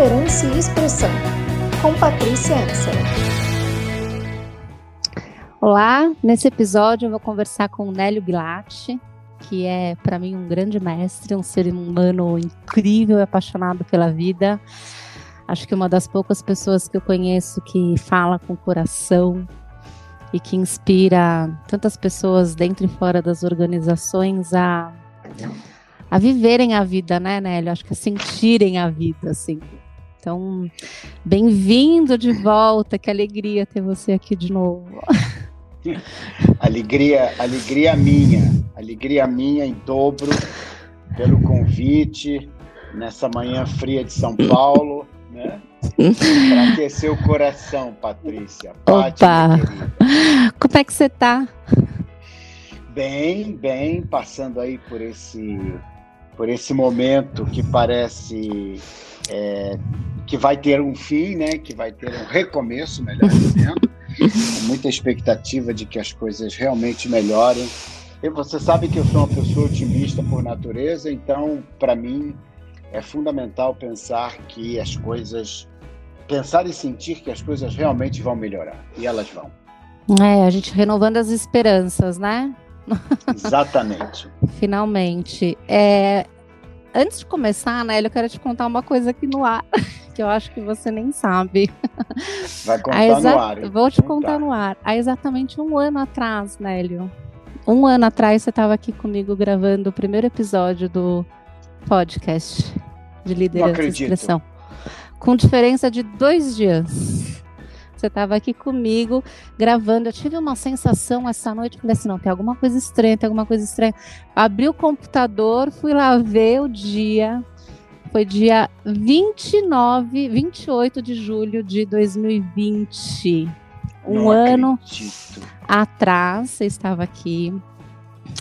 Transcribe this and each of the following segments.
liderança e expressão, com Patrícia Ansel. Olá, nesse episódio eu vou conversar com o Nélio Bilatti, que é para mim um grande mestre, um ser humano incrível apaixonado pela vida. Acho que uma das poucas pessoas que eu conheço que fala com o coração e que inspira tantas pessoas dentro e fora das organizações a a viverem a vida, né, Nélio? Acho que a sentirem a vida, assim. Então, bem-vindo de volta, que alegria ter você aqui de novo. Alegria, alegria minha, alegria minha em dobro pelo convite nessa manhã fria de São Paulo, né? Para aquecer o coração, Patrícia. Opa! Como é que você tá? Bem, bem, passando aí por esse por esse momento que parece é, que vai ter um fim, né? Que vai ter um recomeço, melhor dizendo. Muita expectativa de que as coisas realmente melhorem. E você sabe que eu sou uma pessoa otimista por natureza, então para mim é fundamental pensar que as coisas, pensar e sentir que as coisas realmente vão melhorar e elas vão. É, a gente renovando as esperanças, né? Exatamente. Finalmente. É, antes de começar, né, eu quero te contar uma coisa aqui no ar, que eu acho que você nem sabe. Vai contar no ar. Vou te contar no ar. Há exatamente um ano atrás, Nélio. Um ano atrás você estava aqui comigo gravando o primeiro episódio do podcast de liderança e expressão. Com diferença de dois dias. Você estava aqui comigo gravando. Eu tive uma sensação essa noite. Falei assim: não, tem alguma coisa estranha, tem alguma coisa estranha. Abri o computador, fui lá ver o dia. Foi dia 29, 28 de julho de 2020. Um não ano acredito. atrás, você estava aqui.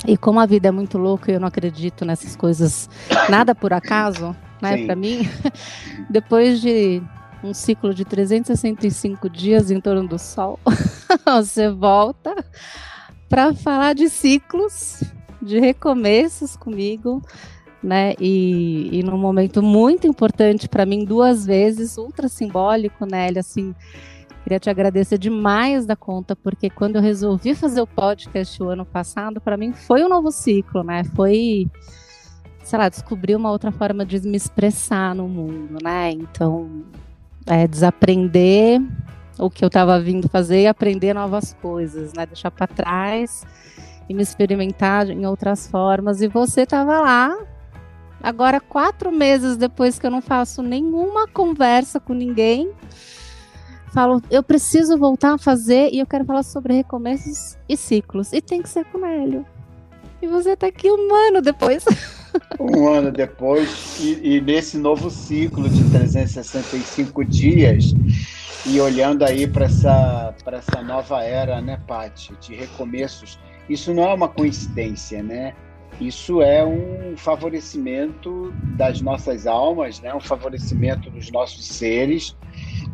E como a vida é muito louca, eu não acredito nessas coisas, nada por acaso, né, para mim. Depois de um ciclo de 365 dias em torno do Sol, você volta para falar de ciclos, de recomeços comigo, né? E, e num momento muito importante para mim, duas vezes, ultra simbólico, né? Ele assim. Queria te agradecer demais da conta, porque quando eu resolvi fazer o podcast o ano passado, para mim foi um novo ciclo, né? Foi, sei lá, descobrir uma outra forma de me expressar no mundo, né? Então, é, desaprender o que eu estava vindo fazer e aprender novas coisas, né? Deixar para trás e me experimentar em outras formas. E você estava lá, agora quatro meses depois que eu não faço nenhuma conversa com ninguém, falo, eu preciso voltar a fazer e eu quero falar sobre recomeços e ciclos. E tem que ser com o Hélio. E você está aqui um ano depois. Um ano depois, e, e, nesse novo ciclo de 365 dias, e olhando aí para essa, essa nova era, né, Paty, de recomeços, isso não é uma coincidência, né? Isso é um favorecimento das nossas almas, né? um favorecimento dos nossos seres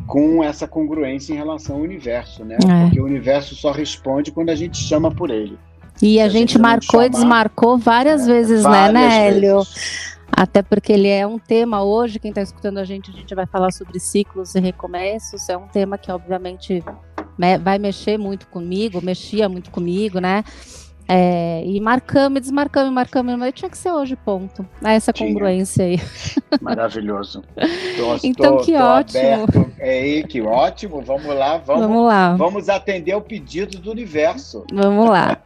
com essa congruência em relação ao universo, né? É. Porque o universo só responde quando a gente chama por ele. E a, gente, gente marcou e desmarcou várias é, vezes, né, várias né, Nélio? Vezes. Até porque ele é um tema hoje, quem está escutando a gente, a gente vai falar sobre ciclos e recomeços. É um tema que, obviamente, vai mexer muito comigo, mexia muito comigo, né? É, e marcamos, desmarcamos, marcamos, mas tinha que ser hoje, ponto. É essa tinha. congruência aí. Maravilhoso. Tô, então, tô, que tô ótimo. Aberto. É que ótimo. Vamos lá, vamos, vamos lá. Vamos atender o pedido do universo. Vamos lá.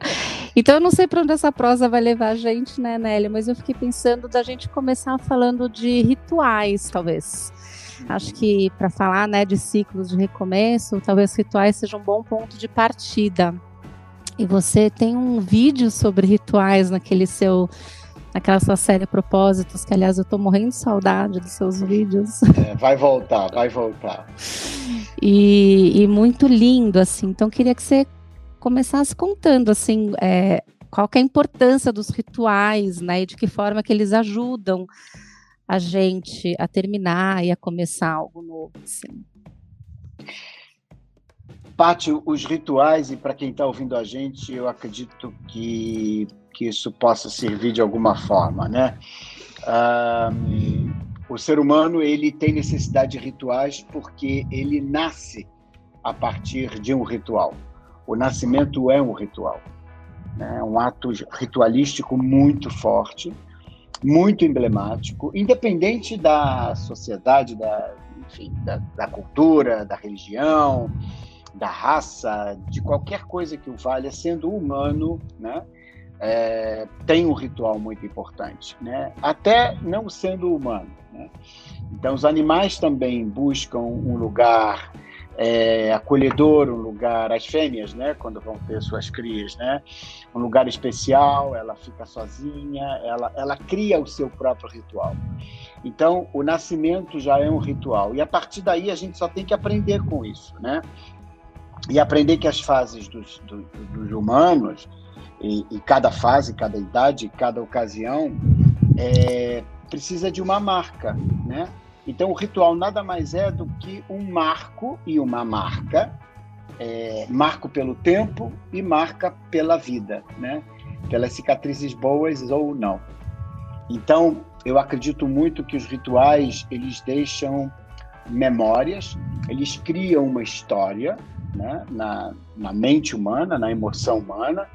Então, eu não sei para onde essa prosa vai levar a gente, né, Nélia? Mas eu fiquei pensando da gente começar falando de rituais, talvez. Acho que para falar né, de ciclos de recomeço, talvez rituais seja um bom ponto de partida. E você tem um vídeo sobre rituais naquele seu naquela sua série Propósitos, que aliás eu tô morrendo de saudade dos seus vídeos. É, vai voltar, vai voltar. E, e, muito lindo, assim. Então queria que você começasse contando, assim, é, qual é a importância dos rituais, né? E de que forma que eles ajudam a gente a terminar e a começar algo novo, assim. Pátio, os rituais, e para quem está ouvindo a gente, eu acredito que, que isso possa servir de alguma forma, né? o ser humano ele tem necessidade de rituais porque ele nasce a partir de um ritual. O nascimento é um ritual, né? um ato ritualístico muito forte, muito emblemático, independente da sociedade, da, enfim, da, da cultura, da religião, da raça, de qualquer coisa que o valha, sendo humano, né? É, tem um ritual muito importante, né? até não sendo humano. Né? Então, os animais também buscam um lugar é, acolhedor, um lugar, as fêmeas, né, quando vão ter suas crias, né, um lugar especial, ela fica sozinha, ela, ela cria o seu próprio ritual. Então, o nascimento já é um ritual, e a partir daí a gente só tem que aprender com isso, né, e aprender que as fases dos, dos, dos humanos, e, e, cada fase, cada idade, cada ocasião, é, precisa de uma marca, né? Então, o ritual nada mais é do que um marco e uma marca, é, marco pelo tempo e marca pela vida, né? Pelas cicatrizes boas ou não. Então, eu acredito muito que os rituais eles deixam memórias, eles criam uma história né? na, na mente humana, na emoção humana,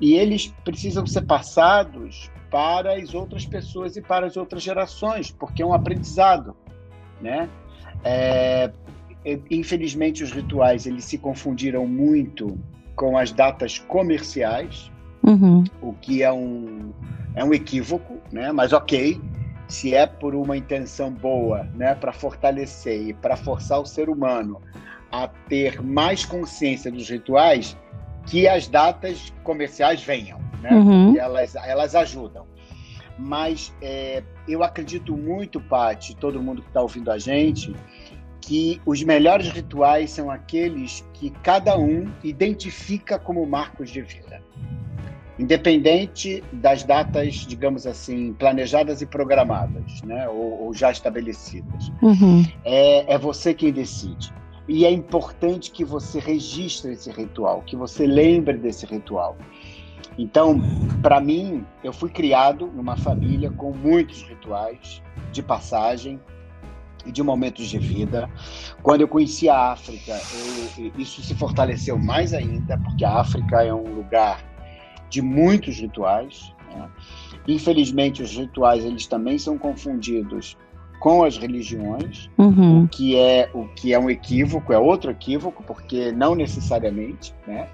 e eles precisam ser passados para as outras pessoas e para as outras gerações, porque é um aprendizado, né? É, infelizmente os rituais eles se confundiram muito com as datas comerciais, uhum. o que é um é um equívoco, né? Mas ok, se é por uma intenção boa, né, para fortalecer e para forçar o ser humano a ter mais consciência dos rituais, que as datas comerciais venham né? Uhum. Elas, elas ajudam. Mas é, eu acredito muito, Paty, todo mundo que está ouvindo a gente, que os melhores rituais são aqueles que cada um identifica como marcos de vida. Independente das datas, digamos assim, planejadas e programadas, né? ou, ou já estabelecidas. Uhum. É, é você quem decide. E é importante que você registre esse ritual, que você lembre desse ritual. Então, para mim, eu fui criado numa família com muitos rituais de passagem e de momentos de vida. Quando eu conheci a África, eu, isso se fortaleceu mais ainda, porque a África é um lugar de muitos rituais. Né? Infelizmente, os rituais eles também são confundidos com as religiões, uhum. o que é o que é um equívoco, é outro equívoco, porque não necessariamente, né?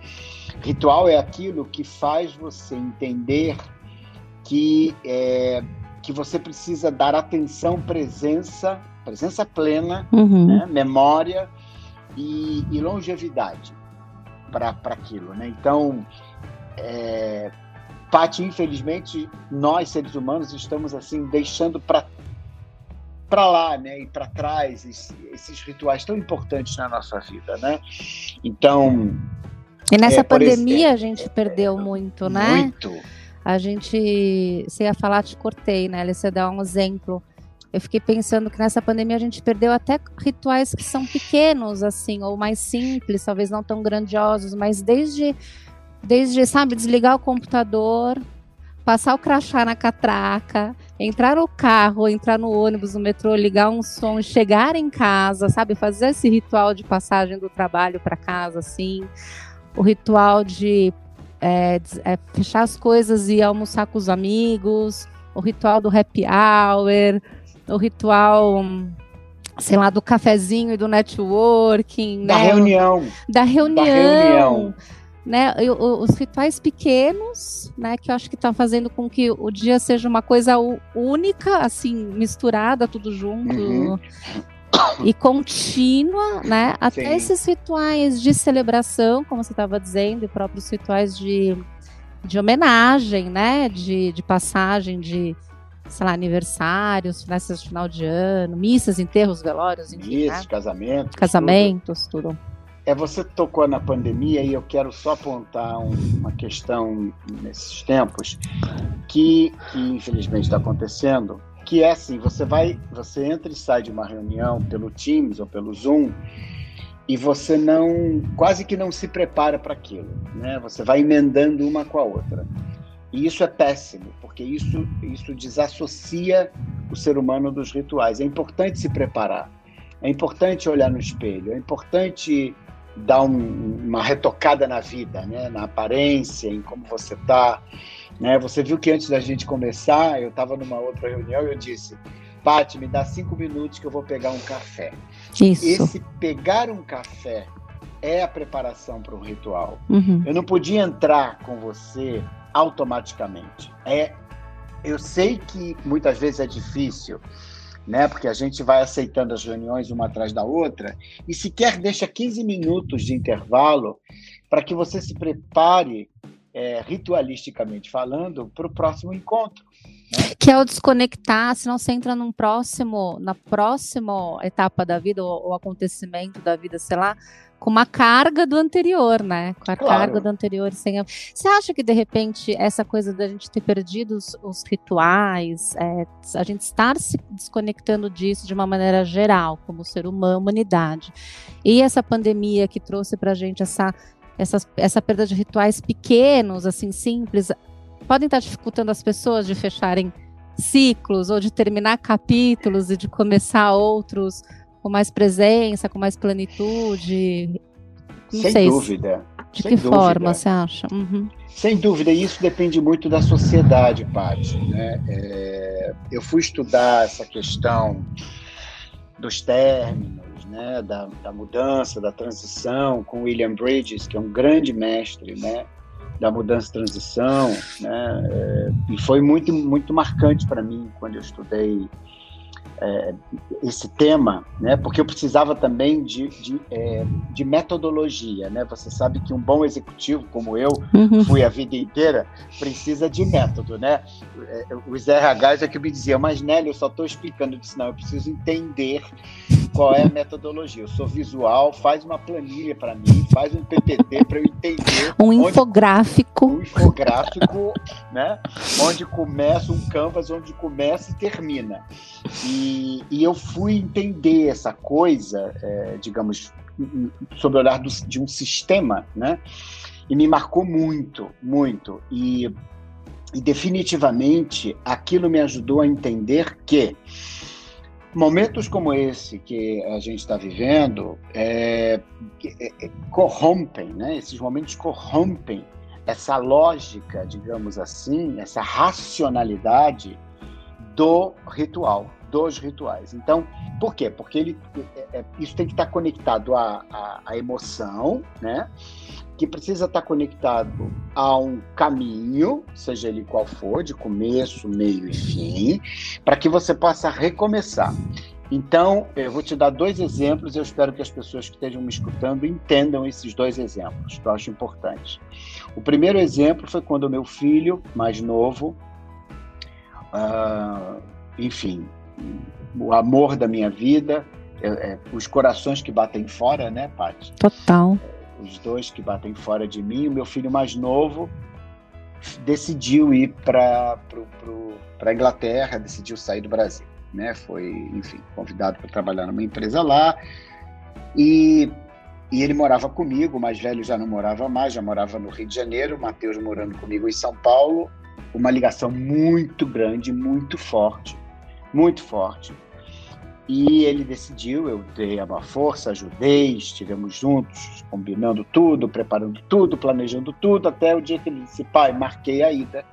Ritual é aquilo que faz você entender que, é, que você precisa dar atenção, presença, presença plena, uhum. né? memória e, e longevidade para aquilo. Né? Então, é, Paty, infelizmente, nós seres humanos estamos assim deixando para para lá, né, e para trás esses, esses, rituais tão importantes na nossa vida, né? Então, e nessa é, pandemia a gente perdeu muito, né? Muito. A gente, você ia falar, te cortei, né? Você dá um exemplo. Eu fiquei pensando que nessa pandemia a gente perdeu até rituais que são pequenos, assim, ou mais simples, talvez não tão grandiosos, mas desde, desde sabe, desligar o computador, passar o crachá na catraca, entrar no carro, entrar no ônibus, no metrô, ligar um som, chegar em casa, sabe, fazer esse ritual de passagem do trabalho para casa, assim. O ritual de é, é, fechar as coisas e almoçar com os amigos, o ritual do happy hour, o ritual, sei lá, do cafezinho e do networking, da né? reunião, da reunião, da reunião. Né, os rituais pequenos, né, que eu acho que estão fazendo com que o dia seja uma coisa única, assim, misturada, tudo junto. Uhum e contínua, né? Até Sim. esses rituais de celebração, como você estava dizendo, e próprios rituais de, de homenagem, né? De, de passagem de, sei lá, aniversários, festas de final de ano, missas, enterros, velórios, enfim. Missas, né? casamentos. Casamentos, tudo. tudo. É, você tocou na pandemia e eu quero só apontar um, uma questão nesses tempos que, que infelizmente está acontecendo, que é assim, você vai, você entra e sai de uma reunião pelo Teams ou pelo Zoom e você não, quase que não se prepara para aquilo, né? Você vai emendando uma com a outra. E isso é péssimo, porque isso, isso desassocia o ser humano dos rituais. É importante se preparar, é importante olhar no espelho, é importante dar um, uma retocada na vida, né? na aparência, em como você está. Né? Você viu que antes da gente começar, eu estava numa outra reunião e eu disse, Paty, me dá cinco minutos que eu vou pegar um café. Isso. Esse pegar um café é a preparação para um ritual. Uhum. Eu não podia entrar com você automaticamente. É, eu sei que muitas vezes é difícil, né? Porque a gente vai aceitando as reuniões uma atrás da outra e sequer deixa 15 minutos de intervalo para que você se prepare é, ritualisticamente falando para o próximo encontro. Né? Que é o desconectar, senão você entra num próximo, na próxima etapa da vida ou, ou acontecimento da vida, sei lá, com uma carga do anterior, né? Com a claro. carga do anterior. Sem a... Você acha que, de repente, essa coisa da gente ter perdido os, os rituais, é, a gente estar se desconectando disso de uma maneira geral, como ser humano, humanidade, e essa pandemia que trouxe para a gente essa, essa, essa perda de rituais pequenos, assim, simples, podem estar dificultando as pessoas de fecharem ciclos ou de terminar capítulos e de começar outros com mais presença, com mais plenitude? Não Sem sei dúvida. De Sem que dúvida. forma você acha? Uhum. Sem dúvida, isso depende muito da sociedade, Paty. Né? É, eu fui estudar essa questão dos términos, né? da, da mudança, da transição, com William Bridges, que é um grande mestre né? da mudança e transição, né? É, e foi muito, muito marcante para mim quando eu estudei é, esse tema, né? Porque eu precisava também de, de, é, de, metodologia, né? Você sabe que um bom executivo como eu uhum. fui a vida inteira precisa de método, né? É, os RHs é que me diziam, mas Nelly, eu só estou explicando, eu disse, não, eu preciso entender qual é a metodologia. Eu sou visual, faz uma planilha para mim, faz um PPT para eu entender. Um onde, infográfico. Um infográfico, né? Onde começa um canvas, onde começa e termina. E, e eu fui entender essa coisa, é, digamos, sob o olhar do, de um sistema, né? E me marcou muito, muito. E, e definitivamente aquilo me ajudou a entender que momentos como esse que a gente está vivendo é, é, é, corrompem, né? Esses momentos corrompem essa lógica, digamos assim, essa racionalidade do ritual, dos rituais. Então, por quê? Porque ele, é, é, isso tem que estar conectado à, à, à emoção, né? que precisa estar conectado a um caminho, seja ele qual for, de começo, meio e fim, para que você possa recomeçar. Então, eu vou te dar dois exemplos eu espero que as pessoas que estejam me escutando entendam esses dois exemplos, que eu acho importantes. O primeiro exemplo foi quando o meu filho, mais novo, uh, enfim, o amor da minha vida, é, é, os corações que batem fora, né, Paty? Total os dois que batem fora de mim. O meu filho mais novo decidiu ir para a Inglaterra, decidiu sair do Brasil. Né? Foi, enfim, convidado para trabalhar numa empresa lá. E, e ele morava comigo, o mais velho já não morava mais, já morava no Rio de Janeiro, o Matheus morando comigo em São Paulo. Uma ligação muito grande, muito forte, muito forte. E ele decidiu, eu dei uma força, ajudei, estivemos juntos, combinando tudo, preparando tudo, planejando tudo, até o dia que ele disse, pai, marquei a ida.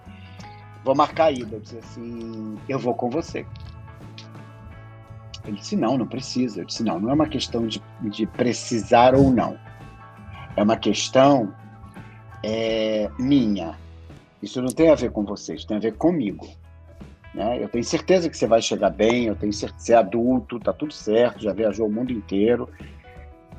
Vou marcar a ida. Eu disse assim, eu vou com você. Ele disse, não, não precisa. Eu disse, não, não é uma questão de, de precisar ou não. É uma questão é, minha. Isso não tem a ver com vocês, tem a ver comigo. Né? Eu tenho certeza que você vai chegar bem, eu tenho certeza que você é adulto, tá tudo certo, já viajou o mundo inteiro,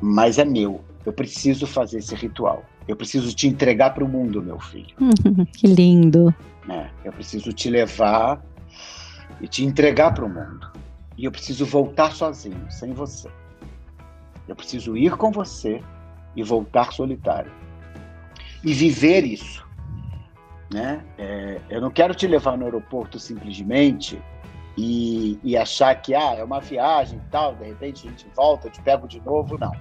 mas é meu. Eu preciso fazer esse ritual. Eu preciso te entregar para o mundo, meu filho. que lindo. É, eu preciso te levar e te entregar para o mundo. E eu preciso voltar sozinho, sem você. Eu preciso ir com você e voltar solitário. E viver isso. Né? É, eu não quero te levar no aeroporto simplesmente e, e achar que ah, é uma viagem e tal, de repente a gente volta, eu te pego de novo. Não.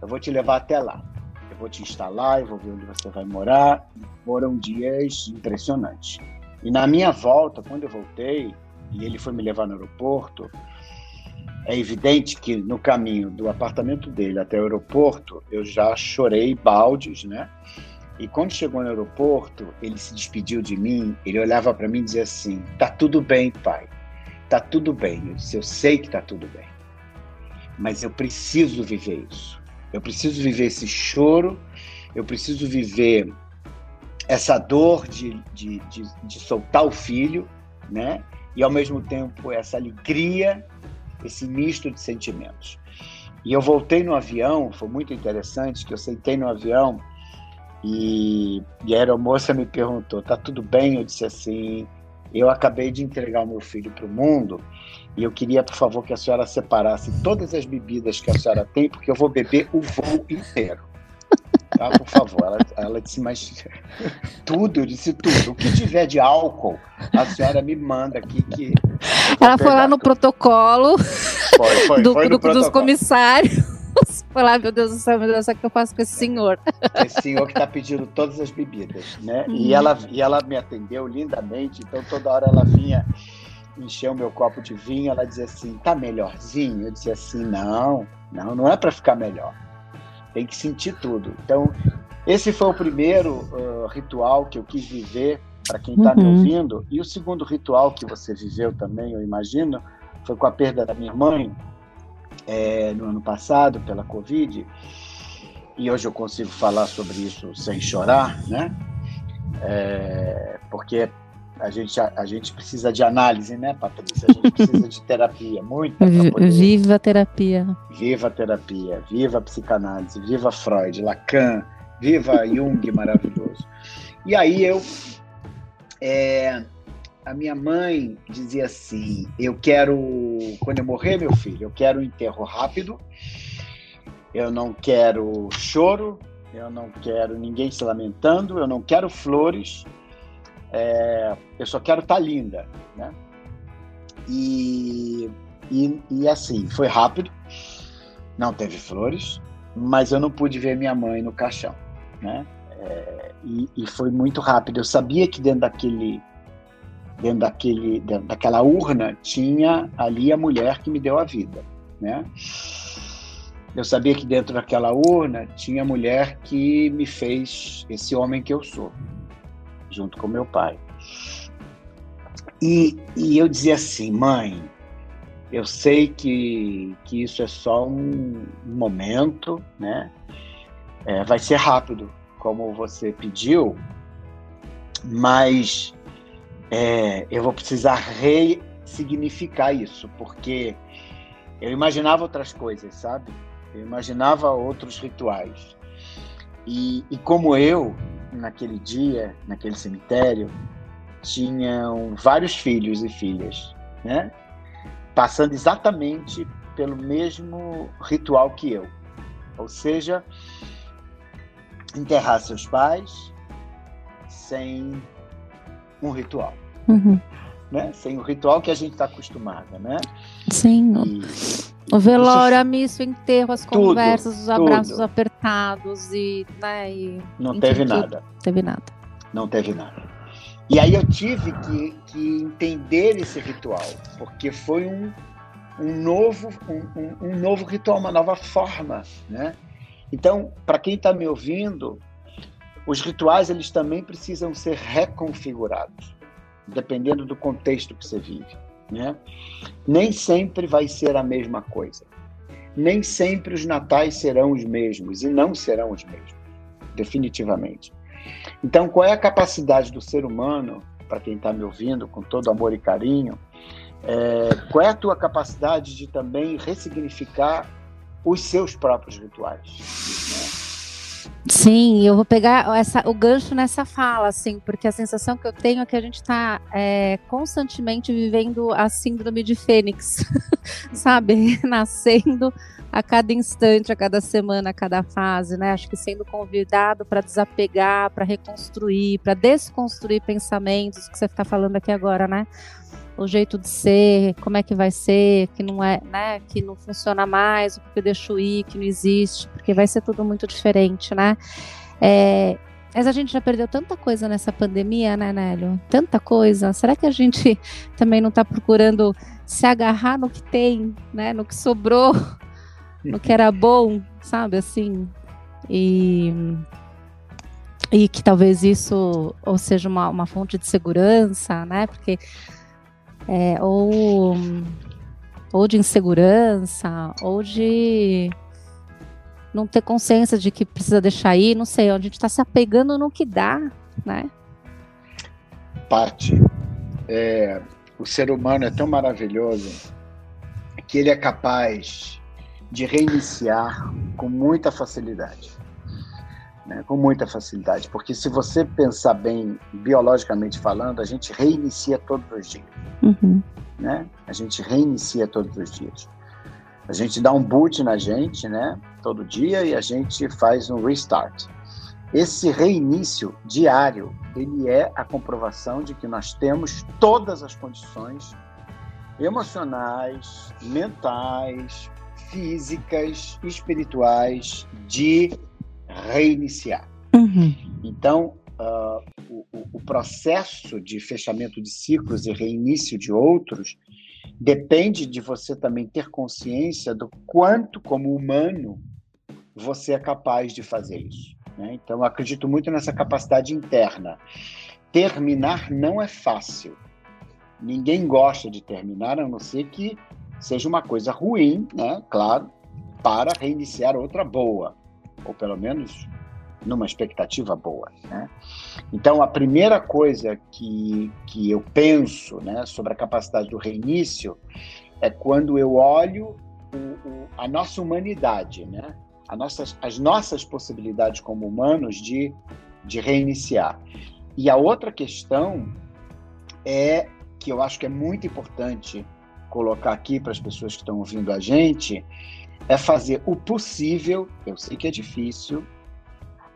Eu vou te levar até lá. eu vou te instalar, eu vou ver onde você vai morar. Foram dias impressionantes. E na minha volta, quando eu voltei, e ele foi me levar no aeroporto, é evidente que no caminho do apartamento dele até o aeroporto, eu já chorei baldes, né? E quando chegou no aeroporto, ele se despediu de mim, ele olhava para mim e dizia assim: "Tá tudo bem, pai. Tá tudo bem". Eu disse: "Eu sei que tá tudo bem. Mas eu preciso viver isso. Eu preciso viver esse choro, eu preciso viver essa dor de, de, de, de soltar o filho, né? E ao mesmo tempo essa alegria, esse misto de sentimentos. E eu voltei no avião, foi muito interessante que eu sentei no avião e, e a aeromoça me perguntou: tá tudo bem? Eu disse assim: eu acabei de entregar o meu filho para o mundo e eu queria, por favor, que a senhora separasse todas as bebidas que a senhora tem, porque eu vou beber o voo inteiro. Tá, por favor. Ela, ela disse, mas tudo, eu disse tudo. O que tiver de álcool, a senhora me manda aqui que. Ela foi lá no protocolo, foi, foi, do, foi no do, protocolo. dos comissários. Falar, meu Deus do céu, meu Deus, o que eu faço com esse senhor? Esse senhor que está pedindo todas as bebidas, né? Uhum. E, ela, e ela me atendeu lindamente, então toda hora ela vinha encher o meu copo de vinho, ela dizia assim, tá melhorzinho? Eu dizia assim, não, não, não é para ficar melhor. Tem que sentir tudo. Então, esse foi o primeiro uh, ritual que eu quis viver para quem está uhum. me ouvindo. E o segundo ritual que você viveu também, eu imagino, foi com a perda da minha mãe é, no ano passado pela Covid, e hoje eu consigo falar sobre isso sem chorar, né? É, porque a gente, a, a, gente precisa de análise, né, Patrícia? A gente precisa de terapia, muita. Poder... Viva a terapia. Viva a terapia, viva a psicanálise, viva Freud, Lacan, viva Jung, maravilhoso. E aí eu é, a minha mãe dizia assim: eu quero, quando eu morrer, meu filho, eu quero um enterro rápido, eu não quero choro, eu não quero ninguém se lamentando, eu não quero flores, é, eu só quero estar tá linda, né? E, e, e assim, foi rápido, não teve flores, mas eu não pude ver minha mãe no caixão, né? É, e, e foi muito rápido. Eu sabia que dentro daquele dentro daquele, dentro daquela urna tinha ali a mulher que me deu a vida, né? Eu sabia que dentro daquela urna tinha a mulher que me fez esse homem que eu sou, junto com meu pai. E, e eu dizia assim, mãe, eu sei que, que isso é só um momento, né? É, vai ser rápido, como você pediu, mas é, eu vou precisar ressignificar isso, porque eu imaginava outras coisas, sabe? Eu imaginava outros rituais. E, e como eu, naquele dia, naquele cemitério, tinham vários filhos e filhas, né? Passando exatamente pelo mesmo ritual que eu. Ou seja, enterrar seus pais sem um ritual. Uhum. Né? Sem o ritual que a gente está acostumada, né? Sim. E, o velório, a missa, o enterro, as tudo, conversas, os abraços tudo. apertados e, né, e não teve nada. Teve nada. Não teve nada. E aí eu tive que, que entender esse ritual, porque foi um, um novo um, um, um novo ritual, uma nova forma, né? Então, para quem está me ouvindo, os rituais eles também precisam ser reconfigurados, dependendo do contexto que você vive. Né? Nem sempre vai ser a mesma coisa. Nem sempre os natais serão os mesmos e não serão os mesmos, definitivamente. Então, qual é a capacidade do ser humano, para quem está me ouvindo, com todo amor e carinho, é, qual é a tua capacidade de também ressignificar os seus próprios rituais? Né? Sim, eu vou pegar essa, o gancho nessa fala, assim, porque a sensação que eu tenho é que a gente está é, constantemente vivendo a síndrome de Fênix, sabe? Nascendo a cada instante, a cada semana, a cada fase, né? Acho que sendo convidado para desapegar, para reconstruir, para desconstruir pensamentos, que você está falando aqui agora, né? O jeito de ser, como é que vai ser, que não é, né, que não funciona mais, o que eu deixo ir, que não existe, porque vai ser tudo muito diferente, né? É, mas a gente já perdeu tanta coisa nessa pandemia, né, Nélio? Tanta coisa. Será que a gente também não está procurando se agarrar no que tem, né? No que sobrou, no que era bom, sabe? Assim. E, e que talvez isso ou seja uma, uma fonte de segurança, né? Porque é, ou, ou de insegurança, ou de não ter consciência de que precisa deixar ir, não sei, a gente está se apegando no que dá, né? Parte. É, o ser humano é tão maravilhoso que ele é capaz de reiniciar com muita facilidade. Né, com muita facilidade, porque se você pensar bem, biologicamente falando, a gente reinicia todos os dias. Uhum. Né? A gente reinicia todos os dias. A gente dá um boot na gente, né? Todo dia e a gente faz um restart. Esse reinício diário, ele é a comprovação de que nós temos todas as condições emocionais, mentais, físicas, espirituais de reiniciar. Uhum. Então, uh, o, o processo de fechamento de ciclos e reinício de outros depende de você também ter consciência do quanto, como humano, você é capaz de fazer isso. Né? Então, acredito muito nessa capacidade interna. Terminar não é fácil. Ninguém gosta de terminar, a não ser que seja uma coisa ruim, né? Claro, para reiniciar outra boa, ou pelo menos numa expectativa boa. Né? Então, a primeira coisa que, que eu penso né, sobre a capacidade do reinício é quando eu olho o, o, a nossa humanidade, né? a nossas, as nossas possibilidades como humanos de, de reiniciar. E a outra questão é que eu acho que é muito importante colocar aqui para as pessoas que estão ouvindo a gente, é fazer o possível, eu sei que é difícil,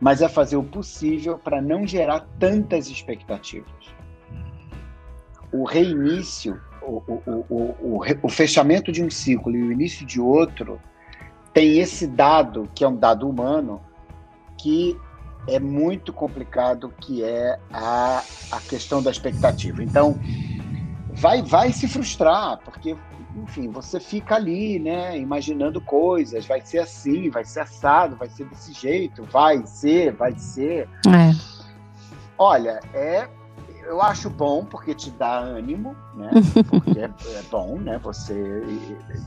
mas é fazer o possível para não gerar tantas expectativas. O reinício, o, o, o, o, fechamento de um ciclo e o início de outro tem esse dado, que é um dado humano, que é muito complicado, que é a, a questão da expectativa. Então, vai, vai se frustrar, porque enfim, você fica ali, né, imaginando coisas, vai ser assim, vai ser assado, vai ser desse jeito, vai ser, vai ser. É. Olha, é, eu acho bom porque te dá ânimo, né? Porque é, é, bom, né? Você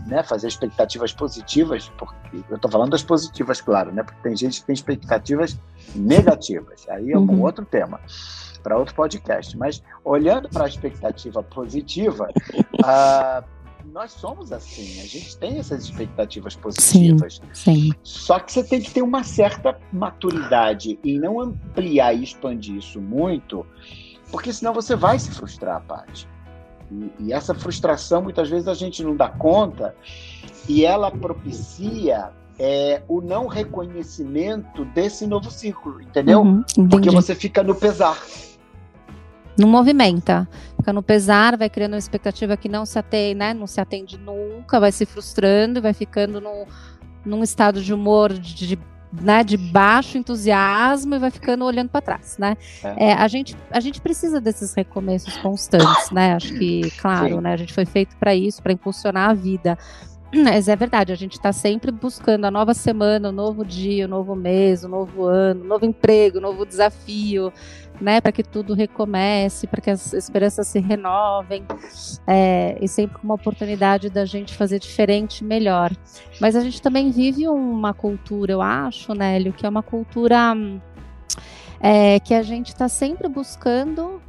né, fazer expectativas positivas, porque eu estou falando das positivas, claro, né? Porque tem gente que tem expectativas negativas. Aí é um uhum. outro tema para outro podcast. Mas olhando para a expectativa positiva, uh, nós somos assim, a gente tem essas expectativas positivas. Sim, sim. Só que você tem que ter uma certa maturidade e não ampliar e expandir isso muito, porque senão você vai se frustrar, Paty. E, e essa frustração, muitas vezes, a gente não dá conta e ela propicia é, o não reconhecimento desse novo ciclo, entendeu? Uhum, porque você fica no pesar não movimenta. Fica no pesar, vai criando uma expectativa que não se atende, né? Não se atende nunca, vai se frustrando, vai ficando num, num estado de humor de, de né, de baixo entusiasmo e vai ficando olhando para trás, né? É. É, a, gente, a gente precisa desses recomeços constantes, né? Acho que, claro, Sim. né? A gente foi feito para isso, para impulsionar a vida. Mas é verdade, a gente está sempre buscando a nova semana, o novo dia, o novo mês, o novo ano, o novo emprego, o novo desafio, né, para que tudo recomece, para que as esperanças se renovem, é, e sempre com uma oportunidade da gente fazer diferente, melhor. Mas a gente também vive uma cultura, eu acho, Nélio, que é uma cultura é, que a gente está sempre buscando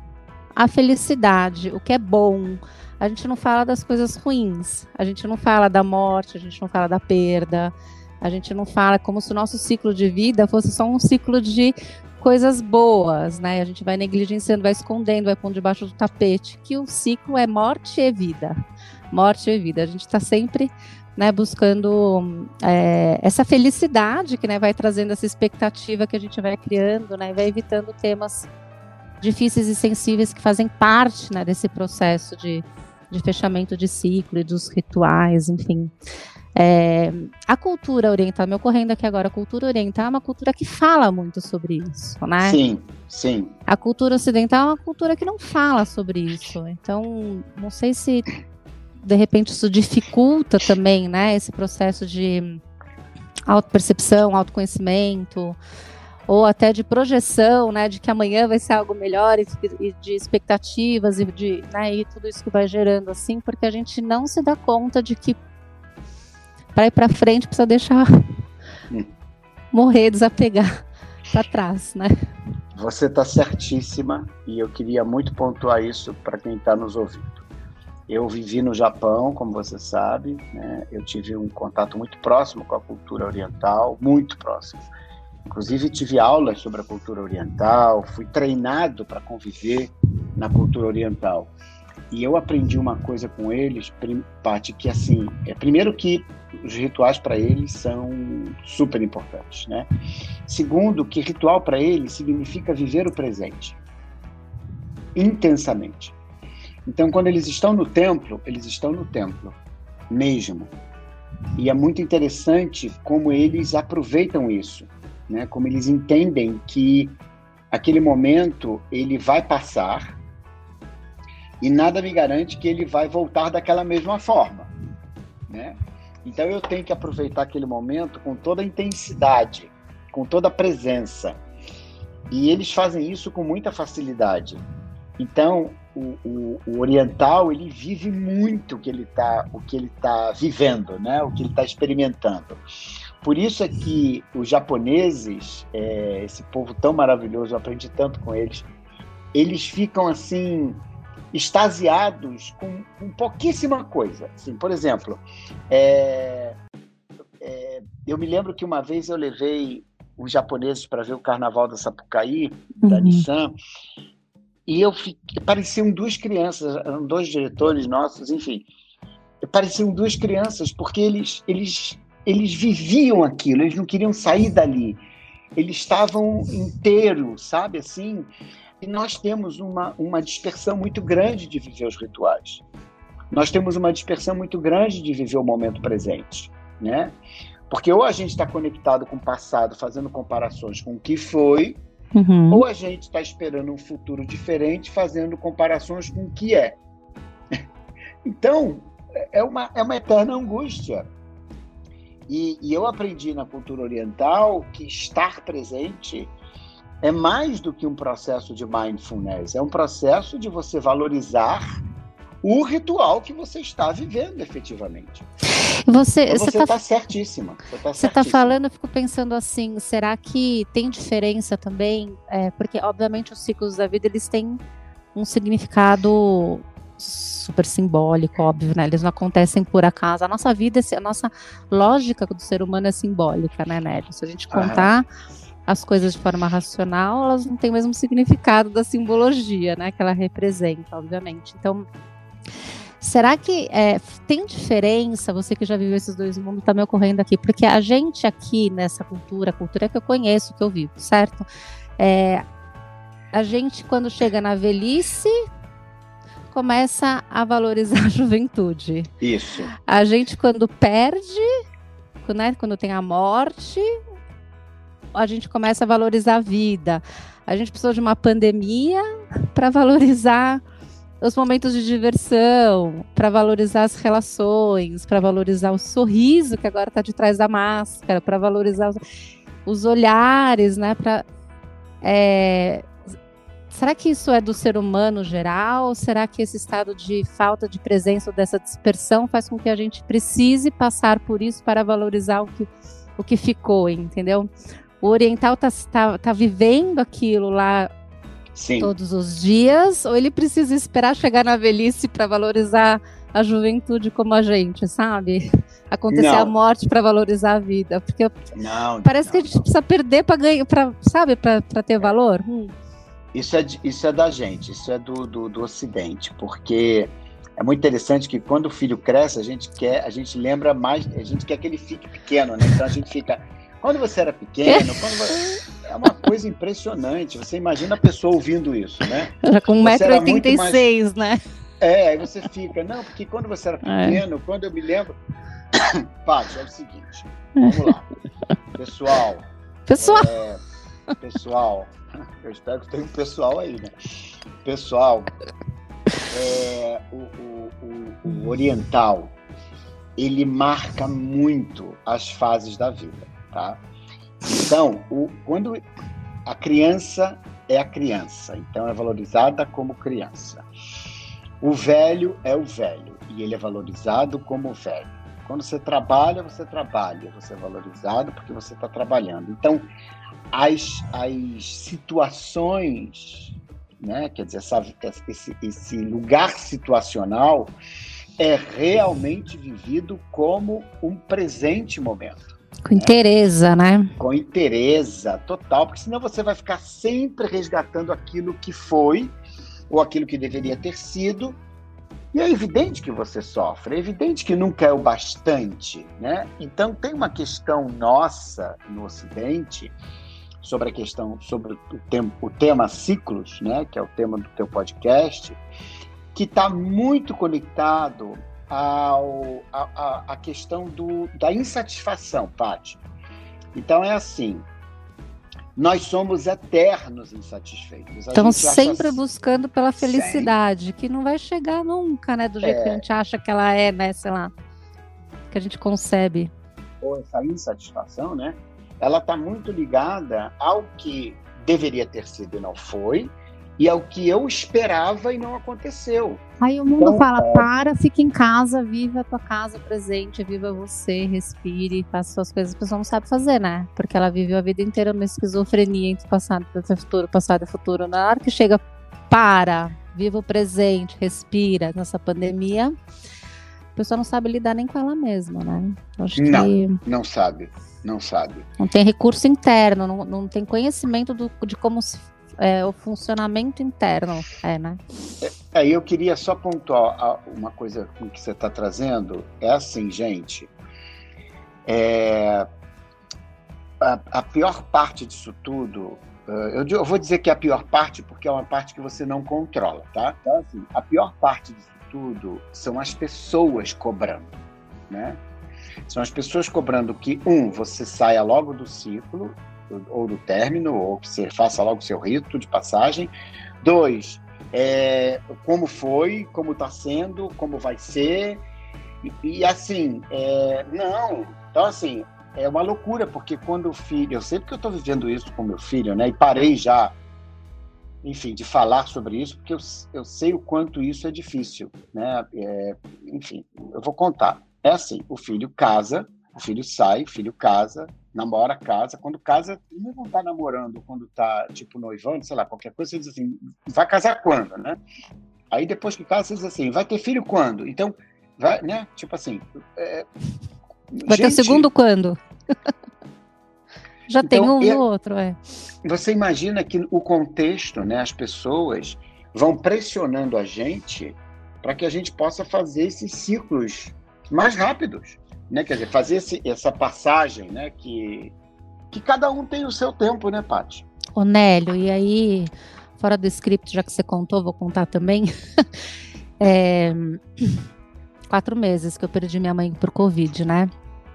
a felicidade, o que é bom. A gente não fala das coisas ruins, a gente não fala da morte, a gente não fala da perda, a gente não fala como se o nosso ciclo de vida fosse só um ciclo de coisas boas, né? A gente vai negligenciando, vai escondendo, vai pondo debaixo do tapete, que o ciclo é morte e vida. Morte e vida. A gente está sempre né, buscando é, essa felicidade que né, vai trazendo essa expectativa que a gente vai criando, né, vai evitando temas difíceis e sensíveis que fazem parte né, desse processo de, de fechamento de ciclo e dos rituais, enfim. É, a cultura oriental, me ocorrendo aqui agora, a cultura oriental é uma cultura que fala muito sobre isso, né? Sim, sim. A cultura ocidental é uma cultura que não fala sobre isso. Então, não sei se de repente isso dificulta também, né, esse processo de autopercepção, autoconhecimento, ou até de projeção, né, de que amanhã vai ser algo melhor e, e de expectativas e de, né, e tudo isso que vai gerando assim, porque a gente não se dá conta de que para ir para frente precisa deixar hum. morrer, desapegar para trás, né? Você está certíssima e eu queria muito pontuar isso para quem está nos ouvindo. Eu vivi no Japão, como você sabe, né? eu tive um contato muito próximo com a cultura oriental, muito próximo. Inclusive, tive aulas sobre a cultura oriental, fui treinado para conviver na cultura oriental. E eu aprendi uma coisa com eles, parte que assim, é primeiro que os rituais para eles são super importantes, né? Segundo, que ritual para eles significa viver o presente intensamente. Então, quando eles estão no templo, eles estão no templo mesmo. E é muito interessante como eles aproveitam isso, né? Como eles entendem que aquele momento ele vai passar e nada me garante que ele vai voltar daquela mesma forma, né? Então eu tenho que aproveitar aquele momento com toda a intensidade, com toda a presença. E eles fazem isso com muita facilidade. Então o, o, o oriental ele vive muito o que ele está o que ele tá vivendo, né? O que ele está experimentando. Por isso é que os japoneses, é, esse povo tão maravilhoso, eu aprendi tanto com eles, eles ficam assim extasiados com, com pouquíssima coisa. Assim, por exemplo, é, é, eu me lembro que uma vez eu levei os japoneses para ver o Carnaval da Sapucaí, da uhum. Nissan, e eu fiquei, pareciam duas crianças, eram dois diretores nossos, enfim, pareciam duas crianças, porque eles, eles, eles viviam aquilo, eles não queriam sair dali, eles estavam inteiros, sabe, assim, e nós temos uma, uma dispersão muito grande de viver os rituais. Nós temos uma dispersão muito grande de viver o momento presente, né? Porque ou a gente está conectado com o passado, fazendo comparações com o que foi, uhum. ou a gente está esperando um futuro diferente, fazendo comparações com o que é. Então, é uma, é uma eterna angústia. E, e eu aprendi na cultura oriental que estar presente é mais do que um processo de mindfulness, é um processo de você valorizar o ritual que você está vivendo efetivamente. Você então, está tá certíssima. Você está tá falando, eu fico pensando assim, será que tem diferença também? É, porque, obviamente, os ciclos da vida, eles têm um significado super simbólico, óbvio, né? Eles não acontecem por acaso. A nossa vida, a nossa lógica do ser humano é simbólica, né, Nélio? Se a gente contar... As coisas de forma racional, elas não têm o mesmo significado da simbologia, né, que ela representa, obviamente. Então, será que é, tem diferença, você que já viveu esses dois mundos, está me ocorrendo aqui, porque a gente aqui nessa cultura, a cultura que eu conheço, que eu vivo, certo? É, a gente, quando chega na velhice, começa a valorizar a juventude. Isso. A gente, quando perde, né, quando tem a morte, a gente começa a valorizar a vida. A gente precisou de uma pandemia para valorizar os momentos de diversão, para valorizar as relações, para valorizar o sorriso que agora está de trás da máscara, para valorizar os, os, olhares, né? Pra, é, será que isso é do ser humano geral? Ou será que esse estado de falta de presença ou dessa dispersão faz com que a gente precise passar por isso para valorizar o que, o que ficou, entendeu? o oriental tá, tá, tá vivendo aquilo lá Sim. todos os dias, ou ele precisa esperar chegar na velhice para valorizar a juventude como a gente, sabe? Acontecer não. a morte para valorizar a vida, porque não, parece não, que a gente precisa perder para ganhar, para sabe, para ter valor. Hum. Isso é isso é da gente, isso é do, do, do Ocidente, porque é muito interessante que quando o filho cresce, a gente quer, a gente lembra mais, a gente quer que ele fique pequeno, né? Então a gente fica quando você era pequeno, você... é uma coisa impressionante. Você imagina a pessoa ouvindo isso, né? Já com 1,86m, mais... né? É, aí você fica, não, porque quando você era é. pequeno, é. quando eu me lembro. Paz, é o seguinte, vamos lá. Pessoal. Pessoal. É, pessoal. Eu espero que tenha um pessoal aí, né? Pessoal, é, o, o, o, o oriental, ele marca muito as fases da vida, tá? Então, o, quando a criança é a criança, então é valorizada como criança. O velho é o velho e ele é valorizado como velho. Quando você trabalha, você trabalha, você é valorizado porque você está trabalhando. Então, as, as situações, né, quer dizer, essa, esse, esse lugar situacional é realmente vivido como um presente momento. Com interesa, né? Com interesa total, porque senão você vai ficar sempre resgatando aquilo que foi ou aquilo que deveria ter sido. E é evidente que você sofre, é evidente que nunca é o bastante, né? Então tem uma questão nossa no Ocidente sobre a questão sobre o, tema, o tema ciclos, né? Que é o tema do teu podcast, que está muito conectado ao, a, a, a questão do, da insatisfação, Paty. Então é assim, nós somos eternos insatisfeitos. Estamos sempre buscando pela felicidade, Sim. que não vai chegar nunca, né? Do jeito é... que a gente acha que ela é, né? Sei lá, que a gente concebe. Ou essa insatisfação, né? Ela está muito ligada ao que deveria ter sido e não foi, e é o que eu esperava e não aconteceu. Aí o mundo então, fala: é... para, fica em casa, viva a tua casa presente, viva você, respire, faça suas coisas. A pessoa não sabe fazer, né? Porque ela viveu a vida inteira numa esquizofrenia entre passado e futuro, passado e futuro. Na hora que chega, para, viva o presente, respira nessa pandemia. A pessoa não sabe lidar nem com ela mesma, né? Acho não, que... não sabe, não sabe. Não tem recurso interno, não, não tem conhecimento do, de como se é, o funcionamento interno, é, né? É, eu queria só pontuar uma coisa que você está trazendo. É assim, gente. É, a, a, pior parte disso tudo, é, eu, eu, vou dizer que é a pior parte porque é uma parte que você não controla, tá? Então, assim, a pior parte disso tudo são as pessoas cobrando, né? São as pessoas cobrando que, um, você saia logo do ciclo, ou do término, ou que você faça logo o seu rito de passagem. Dois, é, como foi, como está sendo, como vai ser. E, e assim, é, não. Então, assim, é uma loucura, porque quando o filho. Eu sei porque eu estou vivendo isso com meu filho, né? E parei já, enfim, de falar sobre isso, porque eu, eu sei o quanto isso é difícil, né? É, enfim, eu vou contar. É assim: o filho casa, o filho sai, o filho casa, namora, casa. Quando casa, não não tá namorando, quando tá, tipo, noivando, sei lá, qualquer coisa, você diz assim, vai casar quando, né? Aí depois que casa, você diz assim, vai ter filho quando? Então, vai, né? Tipo assim. É... Vai Gente... ter segundo quando? Já então, tem um eu... outro, é. Você imagina que o contexto, né, as pessoas vão pressionando a gente para que a gente possa fazer esses ciclos mais rápidos né? Quer dizer, fazer esse, essa passagem, né? Que, que cada um tem o seu tempo, né, Paty? Ô, Nélio, e aí, fora do script, já que você contou, vou contar também. é, quatro meses que eu perdi minha mãe por Covid, né?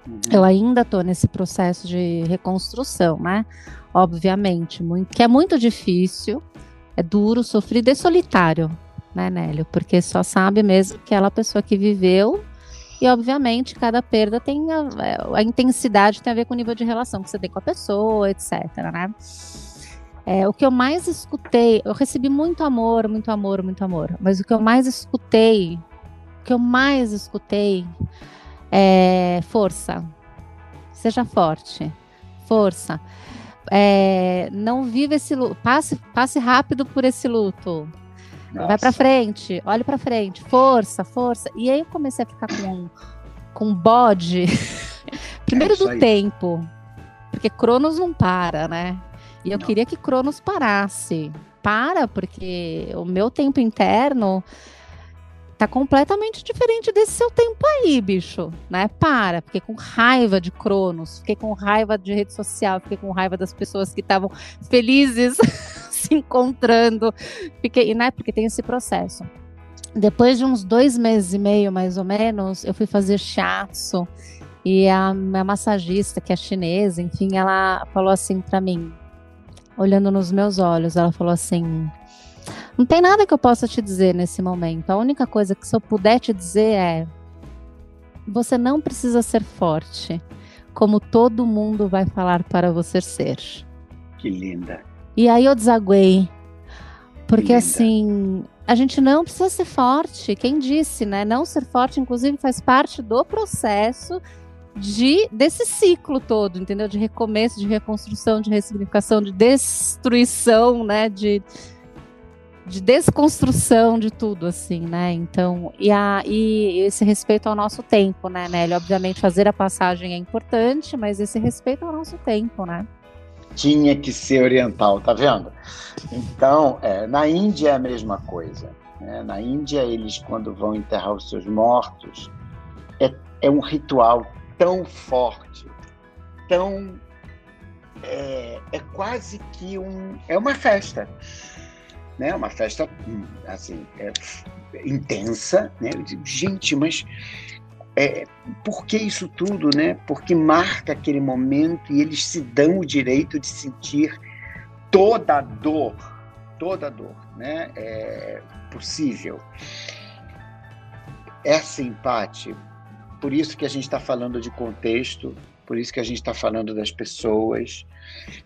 Uhum. Eu ainda tô nesse processo de reconstrução, né? Obviamente, muito, que é muito difícil, é duro, sofrido e solitário, né, Nélio? Porque só sabe mesmo que ela é a pessoa que viveu e, obviamente, cada perda tem a, a, intensidade tem a ver com o nível de relação que você tem com a pessoa, etc. Né? É, o que eu mais escutei, eu recebi muito amor, muito amor, muito amor. Mas o que eu mais escutei, o que eu mais escutei é força. Seja forte. Força. É, não viva esse luto. Passe, passe rápido por esse luto. Nossa. Vai para frente, olhe para frente, força, força. E aí eu comecei a ficar com com bode. Primeiro é do aí. tempo, porque Cronos não para, né? E eu não. queria que Cronos parasse. Para, porque o meu tempo interno tá completamente diferente desse seu tempo aí, bicho, né? Para, fiquei com raiva de Cronos, fiquei com raiva de rede social, fiquei com raiva das pessoas que estavam felizes se encontrando, fiquei, né? Porque tem esse processo. depois de uns dois meses e meio, mais ou menos, eu fui fazer shiatsu e a minha massagista, que é chinesa, enfim, ela falou assim para mim, olhando nos meus olhos, ela falou assim: não tem nada que eu possa te dizer nesse momento. A única coisa que se eu puder te dizer é: você não precisa ser forte, como todo mundo vai falar para você ser. Que linda. E aí eu desaguei. Porque assim, a gente não precisa ser forte. Quem disse, né? Não ser forte, inclusive, faz parte do processo de desse ciclo todo, entendeu? De recomeço, de reconstrução, de ressignificação, de destruição, né? De de desconstrução de tudo, assim, né? Então, e, a, e esse respeito ao nosso tempo, né, Nelly? Obviamente, fazer a passagem é importante, mas esse respeito ao nosso tempo, né? Tinha que ser oriental, tá vendo? Então, é, na Índia é a mesma coisa. Né? Na Índia, eles, quando vão enterrar os seus mortos, é, é um ritual tão forte, tão. É, é quase que um. É uma festa né? Uma festa hum, assim é, intensa, né? Gente, mas é, por que isso tudo, né? Porque marca aquele momento e eles se dão o direito de sentir toda a dor, toda a dor, né? É possível. Essa empate, por isso que a gente está falando de contexto, por isso que a gente está falando das pessoas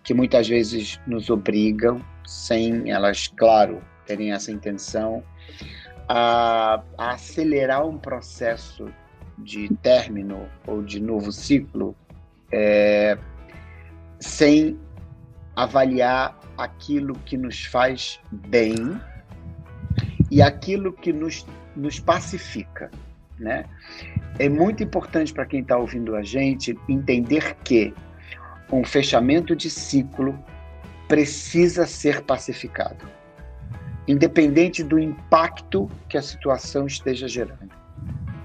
que muitas vezes nos obrigam, sem elas, claro, terem essa intenção, a, a acelerar um processo de término ou de novo ciclo é, sem avaliar aquilo que nos faz bem e aquilo que nos, nos pacifica, né? É muito importante para quem está ouvindo a gente entender que um fechamento de ciclo precisa ser pacificado, independente do impacto que a situação esteja gerando.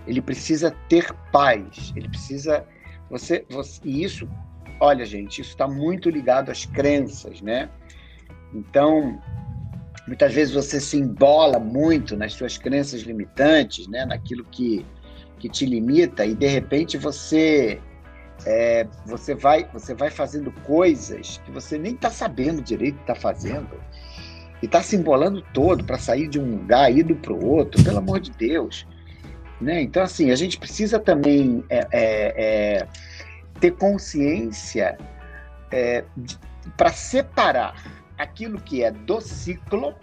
Ele precisa ter paz, ele precisa. Você, você e isso, olha, gente, isso está muito ligado às crenças, né? Então, muitas vezes você se embola muito nas suas crenças limitantes, né? Naquilo que, que te limita e de repente você é, você vai você vai fazendo coisas que você nem está sabendo direito que está fazendo e está se embolando todo para sair de um lugar indo para o outro, pelo amor de Deus. Né? Então, assim, a gente precisa também é, é, é ter consciência é, para separar aquilo que é do ciclo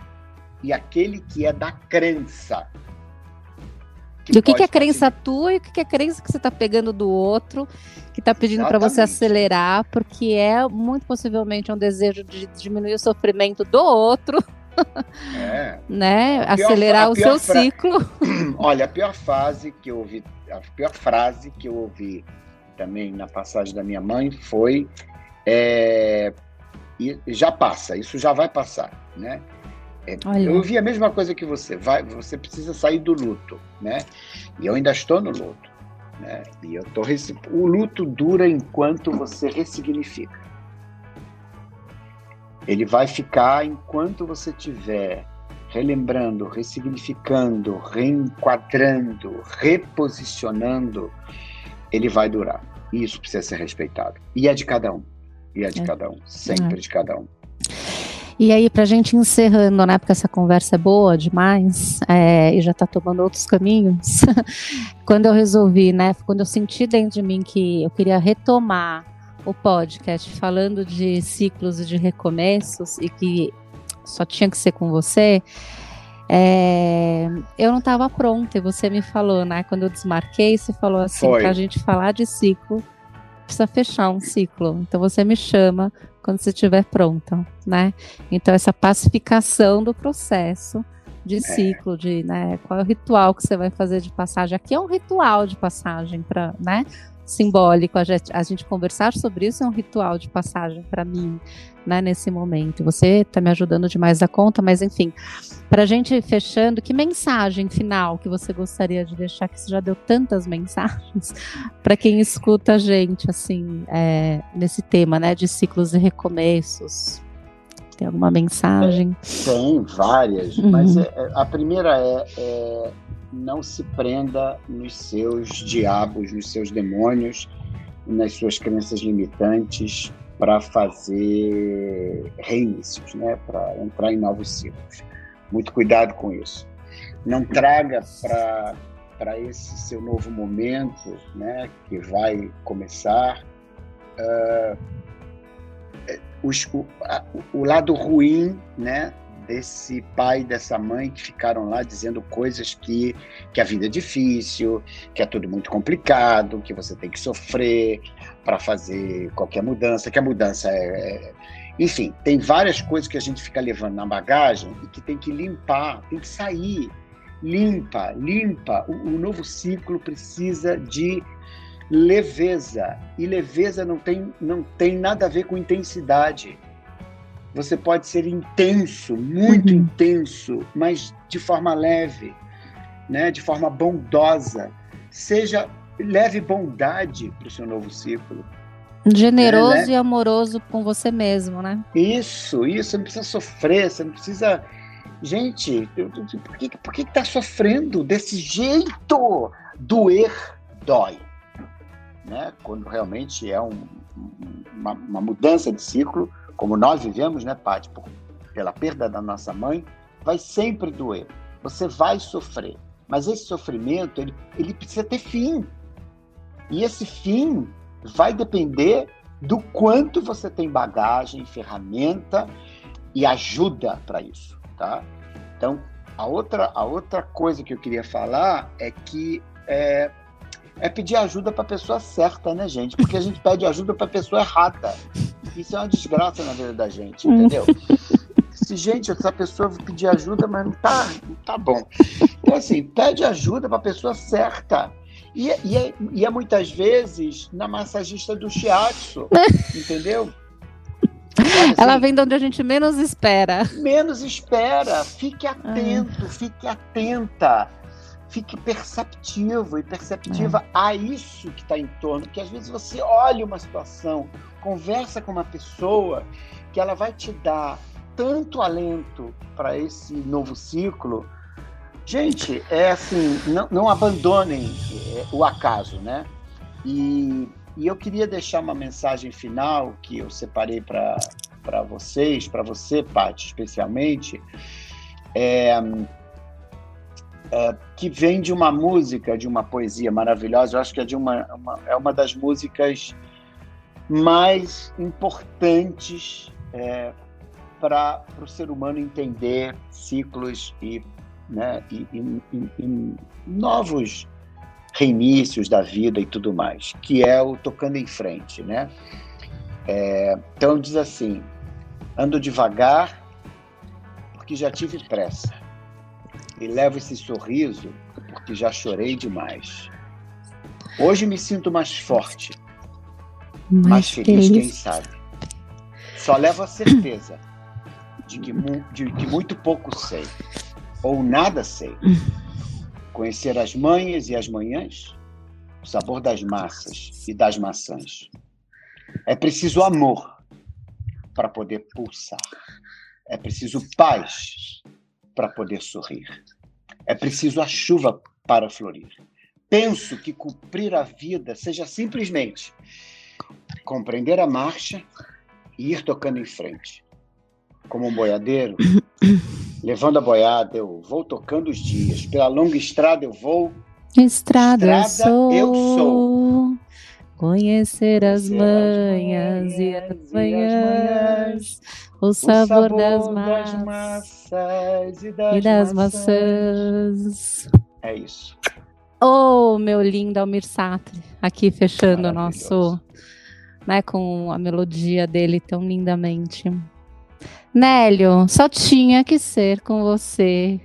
e aquele que é da crença. E o que, que é crença tua e o que é crença que você está pegando do outro, que está pedindo para você acelerar, porque é muito possivelmente um desejo de diminuir o sofrimento do outro. É. né? Acelerar o seu fra... ciclo. Olha, a pior fase que eu ouvi, a pior frase que eu ouvi também na passagem da minha mãe foi é, já passa, isso já vai passar, né? É, eu ouvi a mesma coisa que você. Vai, você precisa sair do luto, né? E eu ainda estou no luto, né? E eu tô o luto dura enquanto você ressignifica. Ele vai ficar enquanto você tiver relembrando, ressignificando, reenquadrando, reposicionando, ele vai durar. E isso precisa ser respeitado. E é de cada um. E é de é. cada um, sempre é. de cada um. E aí, para a gente encerrando, né, porque essa conversa é boa demais é, e já está tomando outros caminhos, quando eu resolvi, né, quando eu senti dentro de mim que eu queria retomar o podcast falando de ciclos e de recomeços e que só tinha que ser com você, é, eu não estava pronta e você me falou, né, quando eu desmarquei, você falou assim, para a gente falar de ciclo, precisa fechar um ciclo. Então você me chama quando você estiver pronta, né? Então essa pacificação do processo de é. ciclo, de né, qual é o ritual que você vai fazer de passagem. Aqui é um ritual de passagem para, né? Simbólico, a gente, a gente conversar sobre isso é um ritual de passagem para mim, né, nesse momento. Você está me ajudando demais a conta, mas enfim, para a gente fechando, que mensagem final que você gostaria de deixar? Que você já deu tantas mensagens para quem escuta a gente, assim, é, nesse tema, né, de ciclos e recomeços. Tem alguma mensagem? É, tem várias, uhum. mas é, é, a primeira é, é não se prenda nos seus diabos, nos seus demônios, nas suas crenças limitantes para fazer reinícios, né? para entrar em novos ciclos. Muito cuidado com isso. Não traga para esse seu novo momento, né, que vai começar, uh, os, o, a, o lado ruim, né, desse pai e dessa mãe que ficaram lá dizendo coisas que, que a vida é difícil, que é tudo muito complicado, que você tem que sofrer para fazer qualquer mudança, que a mudança é, é. Enfim, tem várias coisas que a gente fica levando na bagagem e que tem que limpar, tem que sair. Limpa, limpa. O, o novo ciclo precisa de leveza. E leveza não tem, não tem nada a ver com intensidade você pode ser intenso, muito uhum. intenso, mas de forma leve, né? de forma bondosa. Seja leve bondade para o seu novo ciclo. Generoso né? e amoroso com você mesmo, né? Isso, isso. Você não precisa sofrer, você não precisa. Gente, por que, por que tá sofrendo desse jeito? Doer dói. Né? Quando realmente é um, uma, uma mudança de ciclo, como nós vivemos, né, Paty, pela perda da nossa mãe, vai sempre doer. Você vai sofrer. Mas esse sofrimento, ele, ele precisa ter fim. E esse fim vai depender do quanto você tem bagagem, ferramenta e ajuda para isso, tá? Então, a outra, a outra coisa que eu queria falar é que é, é pedir ajuda para a pessoa certa, né, gente? Porque a gente pede ajuda para a pessoa errada. Isso é uma desgraça na vida da gente, entendeu? Se, gente, essa pessoa pedir ajuda, mas não tá, não tá bom. Então, assim, pede ajuda para a pessoa certa. E, e, é, e é muitas vezes na massagista do shiatsu, entendeu? Assim, Ela vem de onde a gente menos espera. Menos espera. Fique atento, fique atenta fique perceptivo e perceptiva é. a isso que está em torno. Que às vezes você olha uma situação, conversa com uma pessoa, que ela vai te dar tanto alento para esse novo ciclo. Gente, é assim, não, não abandonem é, o acaso, né? E, e eu queria deixar uma mensagem final que eu separei para vocês, para você, Paty, especialmente. É, é, que vem de uma música, de uma poesia maravilhosa. Eu acho que é de uma, uma é uma das músicas mais importantes é, para o ser humano entender ciclos e, né, e, e, e, novos reinícios da vida e tudo mais, que é o Tocando em Frente, né? É, então diz assim: ando devagar porque já tive pressa e levo esse sorriso porque já chorei demais. Hoje me sinto mais forte, mais, mais feliz, feliz, quem sabe. Só levo a certeza de que, de que muito pouco sei, ou nada sei. Conhecer as manhas e as manhãs, o sabor das massas e das maçãs. É preciso amor para poder pulsar. É preciso paz para poder sorrir. É preciso a chuva para florir. Penso que cumprir a vida seja simplesmente compreender a marcha e ir tocando em frente. Como um boiadeiro, levando a boiada, eu vou tocando os dias. Pela longa estrada eu vou. Estrada, estrada eu, sou. eu sou. Conhecer as manhas e as manhãs, o sabor, o sabor das, das, e das, e das maçãs. maçãs. É isso. Oh, meu lindo Almir Sartre, aqui fechando o nosso, né, com a melodia dele tão lindamente. Nélio, só tinha que ser com você.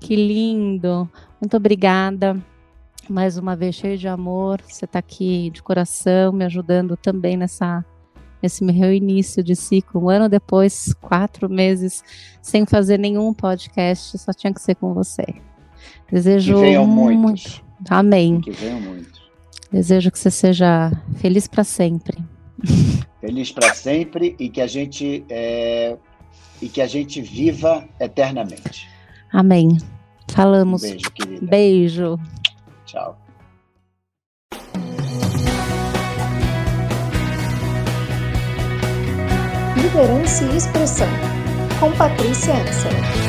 Que lindo. Muito obrigada mais uma vez cheio de amor. Você está aqui de coração, me ajudando também nessa nesse meu início de ciclo. Um ano depois, quatro meses sem fazer nenhum podcast, só tinha que ser com você. Desejo que venham muito. Muitos. Amém. Que venham muito. Desejo que você seja feliz para sempre. Feliz para sempre e que a gente é, e que a gente viva eternamente. Amém. Falamos. Um beijo, querida. Beijo. Tchau. Liderança e Expressão, com Patrícia Ansel.